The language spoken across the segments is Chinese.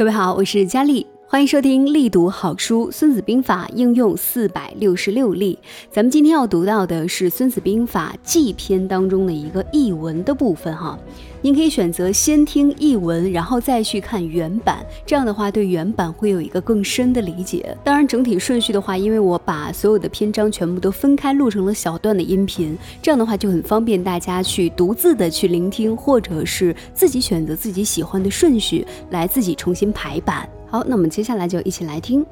各位好，我是佳丽。欢迎收听力读好书《孙子兵法》应用四百六十六例。咱们今天要读到的是《孙子兵法》纪篇当中的一个译文的部分哈。您可以选择先听译文，然后再去看原版，这样的话对原版会有一个更深的理解。当然，整体顺序的话，因为我把所有的篇章全部都分开录成了小段的音频，这样的话就很方便大家去独自的去聆听，或者是自己选择自己喜欢的顺序来自己重新排版。好，那我们接下来就一起来听。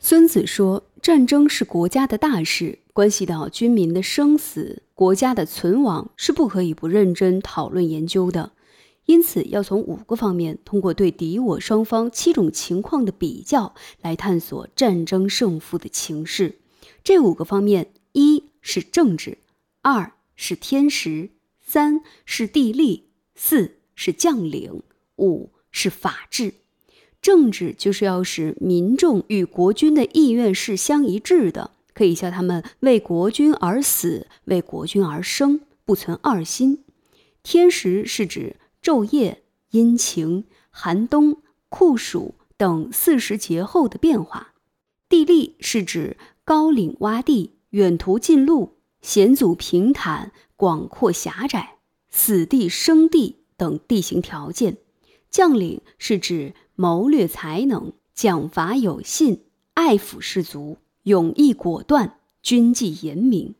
孙子说：“战争是国家的大事，关系到军民的生死，国家的存亡，是不可以不认真讨论研究的。因此，要从五个方面，通过对敌我双方七种情况的比较，来探索战争胜负的情势。这五个方面：一是政治，二是天时，三是地利，四是将领，五。”是法治，政治就是要使民众与国君的意愿是相一致的，可以叫他们为国君而死，为国君而生，不存二心。天时是指昼夜、阴晴、寒冬、酷暑等四时节候的变化。地利是指高岭洼地、远途近路、险阻平坦、广阔狭窄、死地生地等地形条件。将领是指谋略才能、奖罚有信、爱抚士卒、勇毅果断、军纪严明；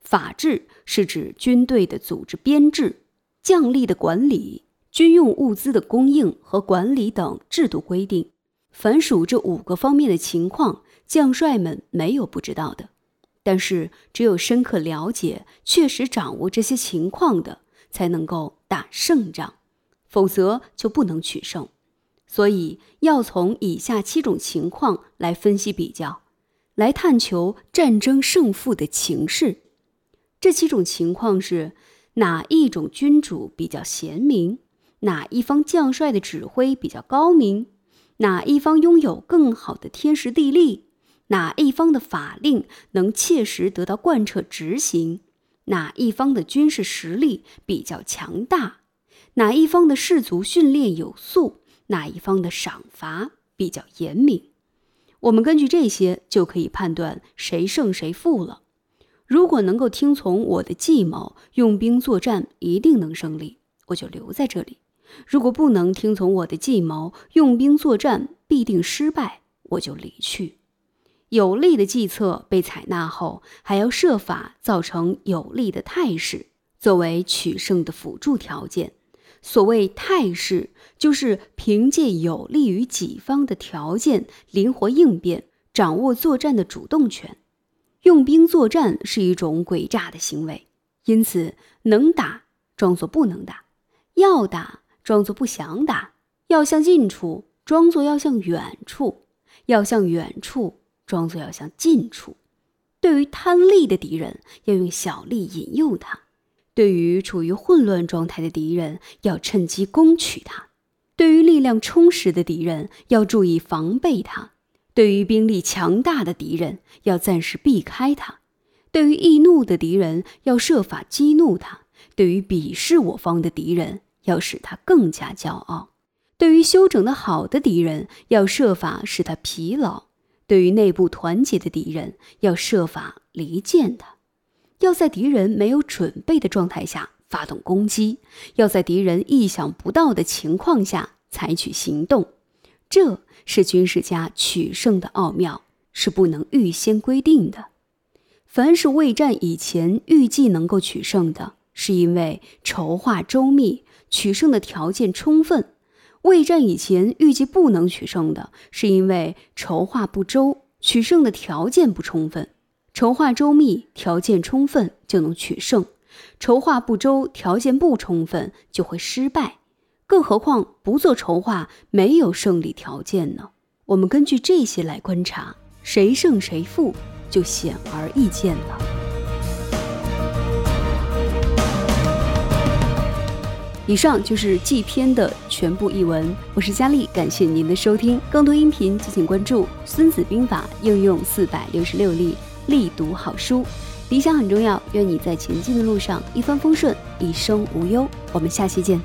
法治是指军队的组织编制、将吏的管理、军用物资的供应和管理等制度规定。凡属这五个方面的情况，将帅们没有不知道的，但是只有深刻了解、确实掌握这些情况的，才能够打胜仗。否则就不能取胜，所以要从以下七种情况来分析比较，来探求战争胜负的情势。这七种情况是：哪一种君主比较贤明？哪一方将帅的指挥比较高明？哪一方拥有更好的天时地利？哪一方的法令能切实得到贯彻执行？哪一方的军事实力比较强大？哪一方的士卒训练有素，哪一方的赏罚比较严明，我们根据这些就可以判断谁胜谁负了。如果能够听从我的计谋，用兵作战一定能胜利，我就留在这里；如果不能听从我的计谋，用兵作战必定失败，我就离去。有利的计策被采纳后，还要设法造成有利的态势，作为取胜的辅助条件。所谓态势，就是凭借有利于己方的条件，灵活应变，掌握作战的主动权。用兵作战是一种诡诈的行为，因此能打装作不能打，要打装作不想打，要向近处装作要向远处，要向远处装作要向近处。对于贪利的敌人，要用小利引诱他。对于处于混乱状态的敌人，要趁机攻取他；对于力量充实的敌人，要注意防备他；对于兵力强大的敌人，要暂时避开他；对于易怒的敌人，要设法激怒他；对于鄙视我方的敌人，要使他更加骄傲；对于休整的好的敌人，要设法使他疲劳；对于内部团结的敌人，要设法离间他。要在敌人没有准备的状态下发动攻击，要在敌人意想不到的情况下采取行动，这是军事家取胜的奥妙，是不能预先规定的。凡是未战以前预计能够取胜的，是因为筹划周密，取胜的条件充分；未战以前预计不能取胜的，是因为筹划不周，取胜的条件不充分。筹划周密，条件充分就能取胜；筹划不周，条件不充分就会失败。更何况不做筹划，没有胜利条件呢？我们根据这些来观察，谁胜谁负就显而易见了。以上就是季篇的全部译文，我是佳丽，感谢您的收听。更多音频，敬请关注《孙子兵法》应用四百六十六例。力读好书，理想很重要。愿你在前进的路上一帆风顺，一生无忧。我们下期见。